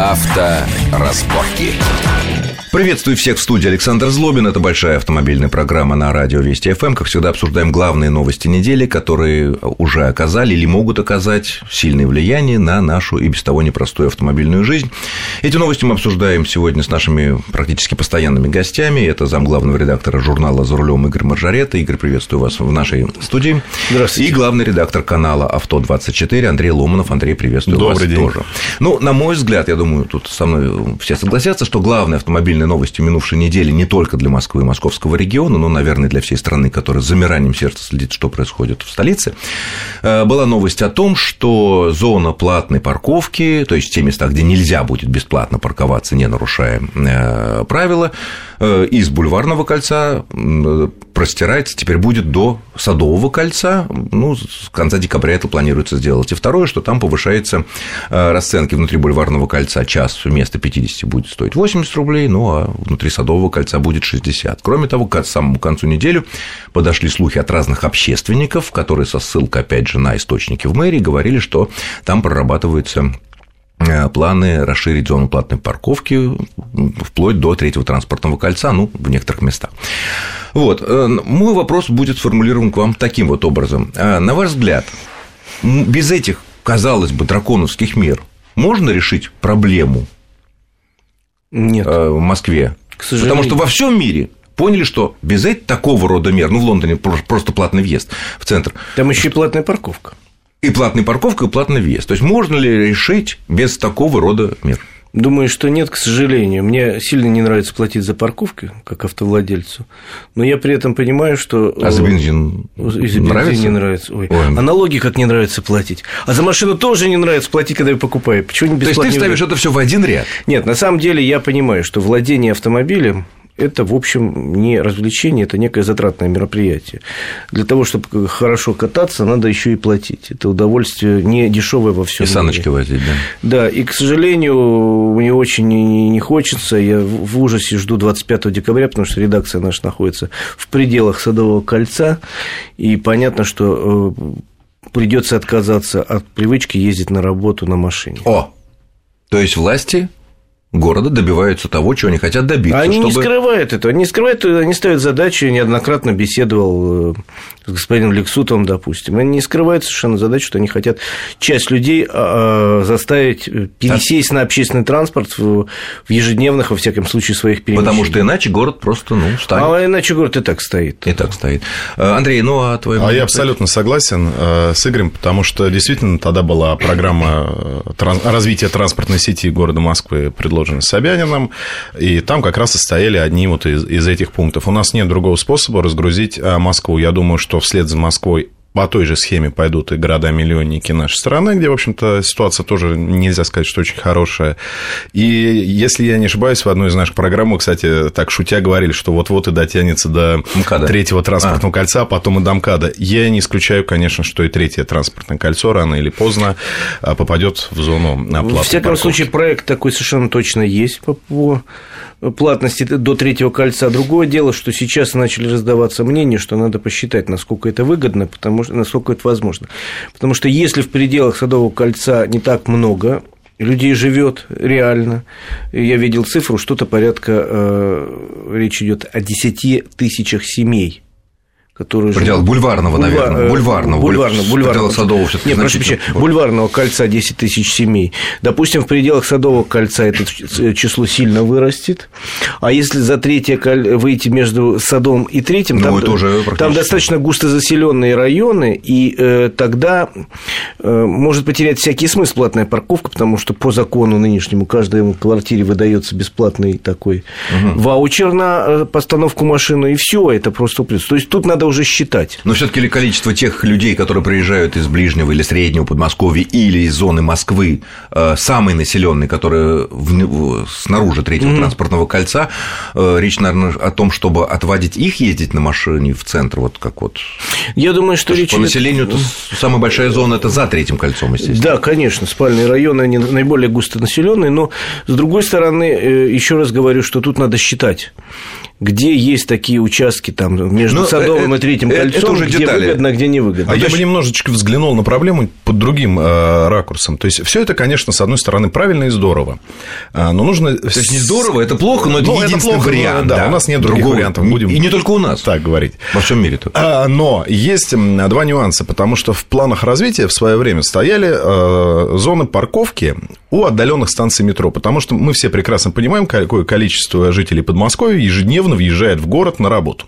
Авторазборки. Приветствую всех в студии Александр Злобин. Это большая автомобильная программа на радио Вести ФМ. Как всегда, обсуждаем главные новости недели, которые уже оказали или могут оказать сильное влияние на нашу и без того непростую автомобильную жизнь. Эти новости мы обсуждаем сегодня с нашими практически постоянными гостями. Это зам главного редактора журнала «За рулем» Игорь Маржарета. Игорь, приветствую вас в нашей студии. Здравствуйте. И главный редактор канала «Авто-24» Андрей Ломанов. Андрей, приветствую Добрый вас день. тоже. Ну, на мой взгляд, я думаю, тут со мной все согласятся, что главная автомобильная новость минувшей недели не только для Москвы и московского региона, но, наверное, для всей страны, которая с замиранием сердца следит, что происходит в столице, э, была новость о том, что зона платной парковки, то есть те места, где нельзя будет бесплатно парковаться, не нарушая э, правила, э, из Бульварного кольца простирается, теперь будет до Садового кольца, ну, с конца декабря это планируется сделать. И второе, что там повышается расценки внутри Бульварного кольца, час вместо 50 будет стоить 80 рублей, ну, а внутри Садового кольца будет 60. Кроме того, к самому концу недели подошли слухи от разных общественников, которые со ссылкой, опять же, на источники в мэрии говорили, что там прорабатываются э, планы расширить зону платной парковки вплоть до третьего транспортного кольца, ну, в некоторых местах. Вот, э, мой вопрос будет сформулирован к вам таким вот образом. А, На ваш взгляд, без этих, казалось бы, драконовских мер можно решить проблему Нет. э, в Москве? К сожалению. Потому что во всем мире поняли, что без эт- такого рода мер, ну, в Лондоне про- просто платный въезд в центр, Там еще и платная парковка. и платная парковка, и платный въезд. То есть можно ли решить без такого рода мер? Думаю, что нет, к сожалению. Мне сильно не нравится платить за парковки, как автовладельцу. Но я при этом понимаю, что... А за э, бензин И за бензин нравится? не нравится. Ой. Ой. А налоги как не нравится платить. А за машину тоже не нравится платить, когда я покупаю. Почему не То есть бесплатно? ты ставишь это все в один ряд? Нет, на самом деле я понимаю, что владение автомобилем это, в общем, не развлечение, это некое затратное мероприятие. Для того, чтобы хорошо кататься, надо еще и платить. Это удовольствие не дешевое во всем И саночки возить, да. Да, и, к сожалению, мне очень не хочется. Я в в ужасе жду 25 декабря, потому что редакция наша находится в пределах Садового кольца. И понятно, что э, придется отказаться от привычки ездить на работу на машине. О! То есть власти города добиваются того, чего они хотят добиться. Они не чтобы- скрывают этого. Они не скрывают, они ставят задачу. Я неоднократно беседовал э, с господином Лексутовым, допустим. Они не скрывают совершенно задачу, что они хотят часть людей а, а, заставить э, пересесть на общественный транспорт в ежедневных, во всяком случае, своих перемещениях. Потому что иначе город просто, ну, станет. А иначе город и так стоит. И так стоит. Э, Андрей, ну а твой А я абсолютно согласен с Игорем, потому что действительно тогда была программа развития транспортной сети города Москвы, предложена Собянином, и там как раз и стояли одни вот из, из этих пунктов. У нас нет другого способа разгрузить э, Москву. Я думаю, что вслед за Москвой по той же схеме пойдут и города-миллионники нашей страны, где, в общем-то, ситуация тоже нельзя сказать, что очень хорошая. И если я не ошибаюсь, в одной из наших программ, мы, кстати, так шутя говорили, что вот-вот и дотянется до МКАДа. третьего транспортного кольца, а потом и до МКАДа. Я не исключаю, конечно, что и третье транспортное кольцо рано или поздно а, попадет в зону оплаты. В всяком парковки. случае, проект такой совершенно точно есть по, по платности до третьего кольца. Другое дело, что сейчас начали раздаваться мнения, что надо посчитать, насколько это выгодно, потому что, насколько это возможно. Потому что если в пределах Садового кольца не так много людей живет реально, я видел цифру, что-то порядка, э, речь идет о 10 тысячах семей, которые В пределах живут- бульварного, Бульва- наверное. э, Бульварного. Бульварного, бульварного. Садового всё-таки Нет, прошу прощения, бульварного кольца 10 тысяч семей. Допустим, в пределах Садового кольца это число сильно вырастет. А если за третье коль- выйти между Садом и третьим, Ну, там, это уже там достаточно густо заселенные районы, и э, тогда э, может потерять всякий смысл платная парковка, потому что по закону нынешнему каждой квартире выдается бесплатный такой ваучер на э, постановку машины, и все, это просто плюс. То есть тут надо уже считать. Но все-таки ли количество тех людей, которые приезжают из ближнего или среднего Подмосковья или из зоны Москвы, э, самый населенный, которые в- снаружи третьего транспортного кольца, э, речь, наверное, о том, чтобы отводить их ездить на машине в центр, вот как вот. Я думаю, что Потому речь по населению это самая большая зона это за третьим кольцом, естественно. Да, конечно, спальные районы они наиболее густонаселенные, но с другой стороны, э, еще раз говорю, что тут надо считать. Где есть такие участки там между Но Садовым это, и Третьим кольцом, это уже где детали. выгодно, а где не выгодно. А я бы немножечко взглянул на проблему под другим э, ракурсом. То есть, все это, конечно, с одной стороны, правильно и здорово. А, но нужно... То есть, не здорово, это плохо, но это ну, единственный это плохо, вариант. Да, да, у нас нет других Другого. вариантов. Будем и не только у нас. Так говорить. Во всем мире только. А, но есть два нюанса, потому что в планах развития в свое время стояли э, зоны парковки у отдаленных станций метро, потому что мы все прекрасно понимаем, какое количество жителей Подмосковья ежедневно въезжает в город на работу.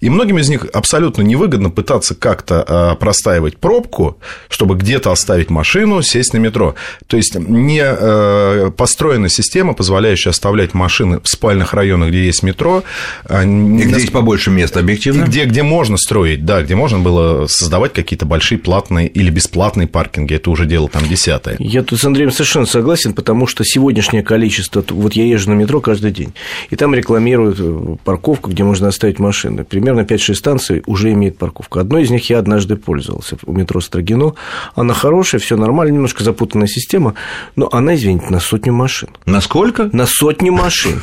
И многим из них абсолютно невыгодно пытаться как-то простаивать пробку, чтобы где-то оставить машину, сесть на метро. То есть не построена система, позволяющая оставлять машины в спальных районах, где есть метро. И где есть побольше места, объективно. И где, где можно строить, да, где можно было создавать какие-то большие платные или бесплатные паркинги. Это уже дело там десятое. Я тут с Андреем совершенно согласен, потому что сегодняшнее количество... Вот я езжу на метро каждый день, и там рекламируют парковку, где можно оставить машины. Примерно 5-6 станций уже имеет парковку. Одной из них я однажды пользовался у метро Строгино. Она хорошая, все нормально, немножко запутанная система, но она, извините, на сотню машин. На сколько? На сотню машин.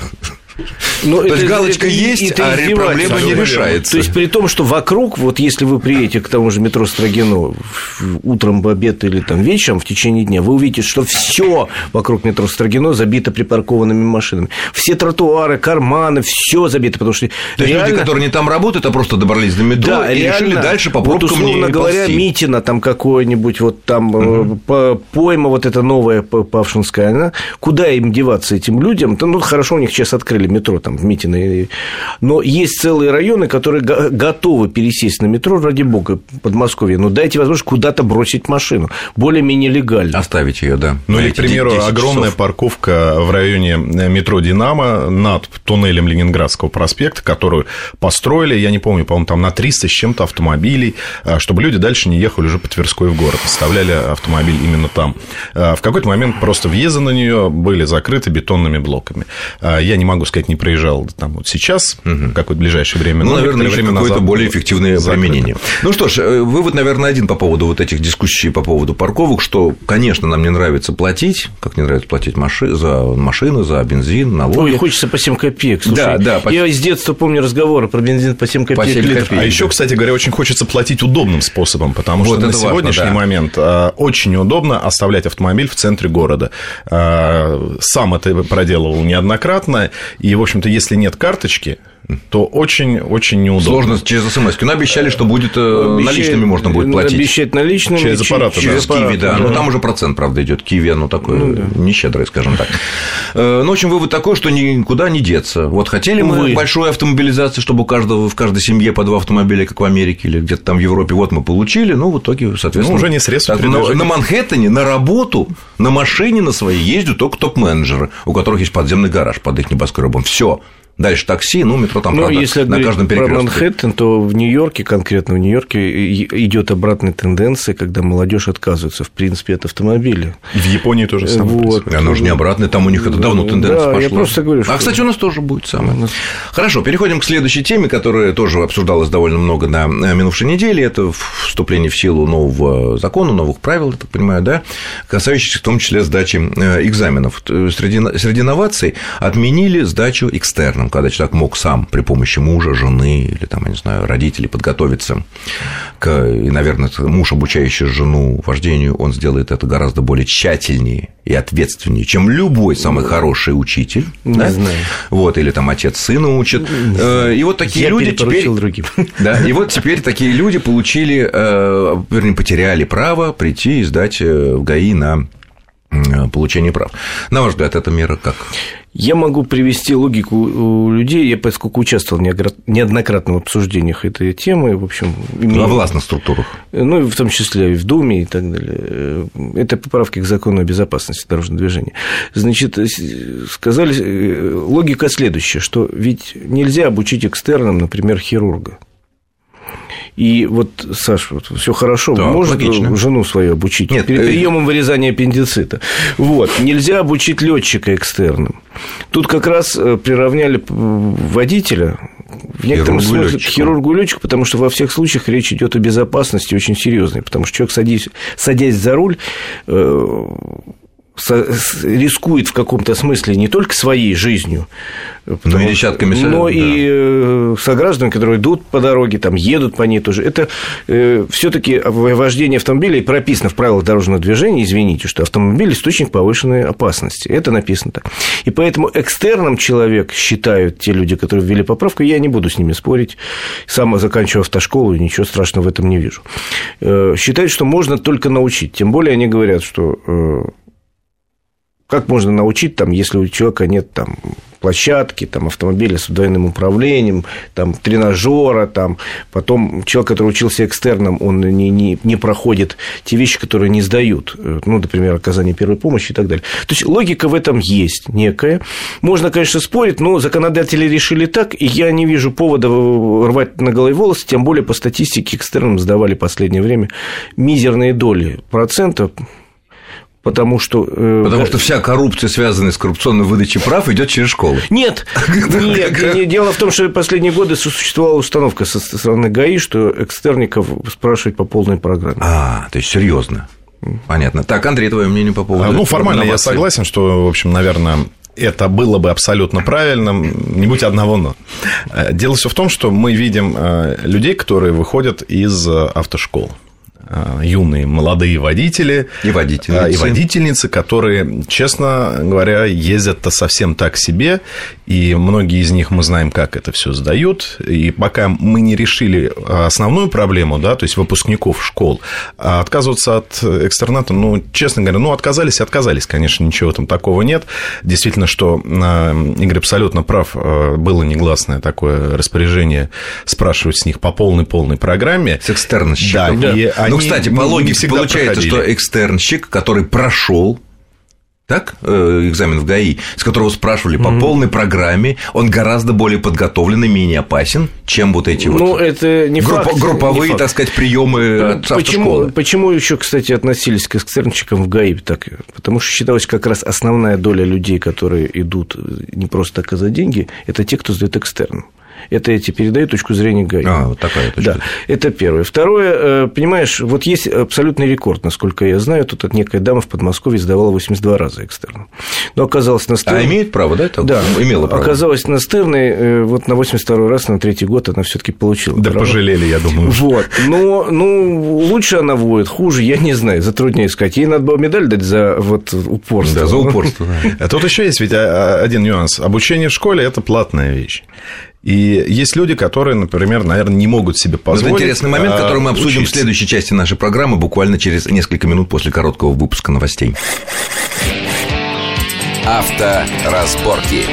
Ну, То это, есть галочка это, есть, это а проблема не решается. То есть при том, что вокруг, вот если вы приедете к тому же метро Строгино утром, в обед или там вечером в течение дня, вы увидите, что все вокруг метро Строгино забито припаркованными машинами. Все тротуары, карманы, все забито, потому что То реально... есть люди, которые не там работают, а просто добрались до метро да, и реально, решили дальше по пробкам вот, условно не говоря, ползти. Митина там какое-нибудь, вот там угу. пойма вот эта новая Павшинская, она, куда им деваться этим людям? Ну, хорошо, у них сейчас открыли метро там в Митино. Но есть целые районы, которые готовы пересесть на метро, ради бога, Подмосковье. Но дайте возможность куда-то бросить машину. Более-менее легально. Оставить ее, да. Ну, или, к примеру, огромная часов. парковка в районе метро «Динамо» над туннелем Ленинградского проспекта, которую построили, я не помню, по-моему, там на 300 с чем-то автомобилей, а, чтобы люди дальше не ехали уже по Тверской в город, оставляли автомобиль именно там. А, в какой-то момент просто въезды на нее были закрыты бетонными блоками. Я не могу сказать, не проезжал там вот сейчас, угу. какое-то ближайшее время. Ну, наверное, время какое-то более эффективное закрыто. применение. Ну что ж, э, вывод, наверное, один по поводу вот этих дискуссий по поводу парковок, что, конечно, нам не нравится платить, как не нравится платить маши... за машины, за бензин, налоги. Ой, хочется по 7 копеек. Слушай, да, да. По... Я с детства помню разговоры про бензин по 7 копеек. По 7 копеек а еще, кстати говоря, очень хочется платить удобным способом, потому вот что на сегодняшний важно, да. момент э, очень удобно оставлять автомобиль в центре города. Э, сам это проделывал неоднократно, и, в общем-то, если нет карточки, то очень-очень неудобно. Сложно через смс. Но обещали, что будет э, Обещает, наличными можно будет платить. Обещать наличными. Через аппарат. Через да. Киви, да. да. Но там уже процент, правда, идет. Киви, оно такое ну, да. нещедрое, скажем так. Э, ну, в общем, вывод такой, что никуда не деться. Вот хотели мы Увы. большой автомобилизации, чтобы у каждого, в каждой семье по два автомобиля, как в Америке или где-то там в Европе, вот мы получили, ну, в итоге, соответственно... Ну, уже не средства так, на, на Манхэттене на работу, на машине на своей ездят только топ-менеджеры, у которых есть подземный гараж под их небоскребом. Все. Дальше такси, ну, метро там, ну, правда, если на каждом перекрестке. про Манхэттен, то в Нью-Йорке, конкретно в Нью-Йорке, идет обратная тенденция, когда молодежь отказывается, в принципе, от автомобиля. В Японии тоже самое. Вот. Оно же не обратное, там у них это давно тенденция да, пошла. я просто говорю, что... А, кстати, у нас тоже будет самое. Хорошо, переходим к следующей теме, которая тоже обсуждалась довольно много на минувшей неделе. Это вступление в силу нового закона, новых правил, я так понимаю, да, касающихся в том числе сдачи э, экзаменов. Среди, среди новаций отменили сдачу экстерном, когда человек мог сам при помощи мужа, жены или там, я не знаю, родителей подготовиться к, и, наверное, муж, обучающий жену вождению, он сделает это гораздо более тщательнее и ответственнее, чем любой самый хороший учитель. Не да? знаю. Вот, или там отец сына учит. И вот такие Я люди теперь... другим. Да, и вот теперь такие люди получили, э, вернее, потеряли право прийти и сдать э, в ГАИ на получение прав. На ваш взгляд, эта мера как? Я могу привести логику у людей, я поскольку участвовал неоднократно в обсуждениях этой темы, в общем... Имею... Во властных структурах. Ну, в том числе и в Думе и так далее. Это поправки к закону о безопасности дорожного движения. Значит, сказали, логика следующая, что ведь нельзя обучить экстерном, например, хирурга. И вот, Саш, вот, все хорошо, да, можно логично. жену свою обучить Нет, перед э, приемом вырезания аппендицита. Вот. Нельзя обучить летчика экстерном. Тут как раз э, приравняли водителя в некотором хирургу смысле к хирургу летчику, потому что во всех случаях речь идет о безопасности очень серьезной, потому что человек, садясь, садясь за руль, э, рискует в каком-то смысле не только своей жизнью, но и десятками но да. и э, сограждан, которые идут по дороге, там едут по ней тоже. Это э, все-таки вождение автомобиля прописано в правилах дорожного движения, извините, что автомобиль источник повышенной опасности. Это написано так. И поэтому экстерном человек считают те люди, которые ввели поправку, я не буду с ними спорить. Сам заканчиваю автошколу, и ничего страшного в этом не вижу. Э, считают, что можно только научить. Тем более они говорят, что как можно научить, там, если у человека нет там, площадки, там, автомобиля с двойным управлением, там, тренажера, там, потом человек, который учился экстерном, он не, не, не проходит те вещи, которые не сдают, ну, например, оказание первой помощи и так далее. То есть логика в этом есть некая. Можно, конечно, спорить, но законодатели решили так, и я не вижу повода рвать на голове волосы, тем более по статистике экстерном сдавали в последнее время мизерные доли процента потому что... Э, потому что вся коррупция, связанная с коррупционной выдачей прав, идет через школу. Нет, нет, дело в том, что последние годы существовала установка со стороны ГАИ, что экстерников спрашивать по полной программе. А, то есть серьезно. Понятно. Так, Андрей, твое мнение по поводу... Ну, формально я согласен, что, в общем, наверное, это было бы абсолютно правильным, не будь одного но. Э, дело все в том, что мы видим э, людей, которые выходят из автошкол. Э, юные молодые водители и водительницы. и водительницы, которые, честно говоря, ездят-то совсем так себе, и многие из них мы знаем, как это все сдают, и пока мы не решили основную проблему, да, то есть выпускников школ, а отказываться от экстерната, ну, честно говоря, ну, отказались, отказались, конечно, ничего там такого нет. Действительно, что э, Игорь абсолютно прав, э, было негласное такое распоряжение спрашивать с них по полной-полной программе. С экстернщиков. Да, да. и они ну, кстати, по логике получается, проходили. что экстернщик, который прошел так, э, экзамен в ГАИ, с которого спрашивали по mm-hmm. полной программе, он гораздо более подготовленный, менее опасен, чем вот эти ну, вот это не группа, факт, групповые, не факт. так сказать, приемы от почему, почему еще, кстати, относились к экстернщикам в ГАИ так? Потому что считалось, как раз основная доля людей, которые идут не просто так, а за деньги, это те, кто сдает экстерн. Это эти передают точку зрения ГАИ. А, вот такая точка. Да, это первое. Второе, э, понимаешь, вот есть абсолютный рекорд, насколько я знаю, тут некая дама в Подмосковье сдавала 82 раза экстерном. Но оказалось на стерне... А имеет право, да? Это да, имела право. Оказалось на стерне, э, вот на 82 раз, на третий год она все таки получила. Да право. пожалели, я думаю. Вот. Но, ну, лучше она водит, хуже, я не знаю, затрудняюсь сказать. Ей надо было медаль дать за вот упорство. Да, за упорство. А тут еще есть ведь а, а, один нюанс. Обучение в школе – это платная вещь. И есть люди, которые, например, наверное, не могут себе позволить. Это интересный момент, а, который мы обсудим учиться. в следующей части нашей программы, буквально через несколько минут после короткого выпуска новостей. Авторазборки.